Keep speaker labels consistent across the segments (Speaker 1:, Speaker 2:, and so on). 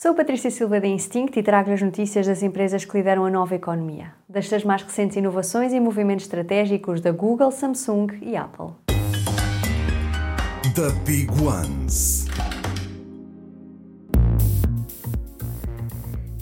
Speaker 1: Sou Patrícia Silva da Instinct e trago as notícias das empresas que lideram a nova economia, das mais recentes inovações e movimentos estratégicos da Google, Samsung e Apple. The Big Ones.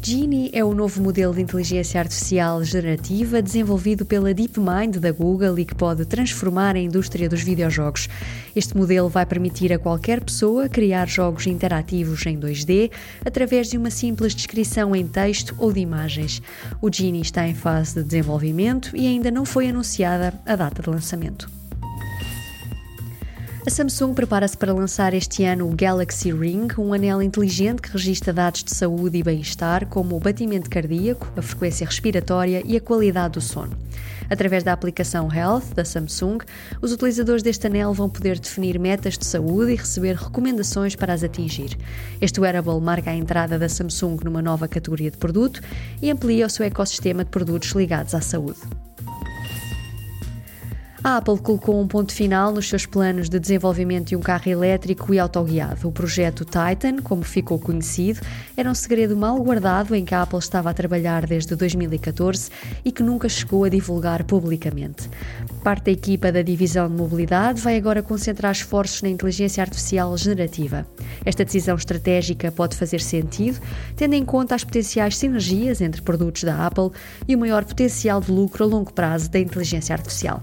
Speaker 1: Genie é o novo modelo de inteligência artificial generativa desenvolvido pela DeepMind da Google e que pode transformar a indústria dos videojogos. Este modelo vai permitir a qualquer pessoa criar jogos interativos em 2D através de uma simples descrição em texto ou de imagens. O Genie está em fase de desenvolvimento e ainda não foi anunciada a data de lançamento. A Samsung prepara-se para lançar este ano o Galaxy Ring, um anel inteligente que registra dados de saúde e bem-estar, como o batimento cardíaco, a frequência respiratória e a qualidade do sono. Através da aplicação Health da Samsung, os utilizadores deste anel vão poder definir metas de saúde e receber recomendações para as atingir. Este wearable marca a entrada da Samsung numa nova categoria de produto e amplia o seu ecossistema de produtos ligados à saúde. A Apple colocou um ponto final nos seus planos de desenvolvimento de um carro elétrico e autoguiado. O projeto Titan, como ficou conhecido, era um segredo mal guardado em que a Apple estava a trabalhar desde 2014 e que nunca chegou a divulgar publicamente. Parte da equipa da divisão de mobilidade vai agora concentrar esforços na inteligência artificial generativa. Esta decisão estratégica pode fazer sentido, tendo em conta as potenciais sinergias entre produtos da Apple e o maior potencial de lucro a longo prazo da inteligência artificial.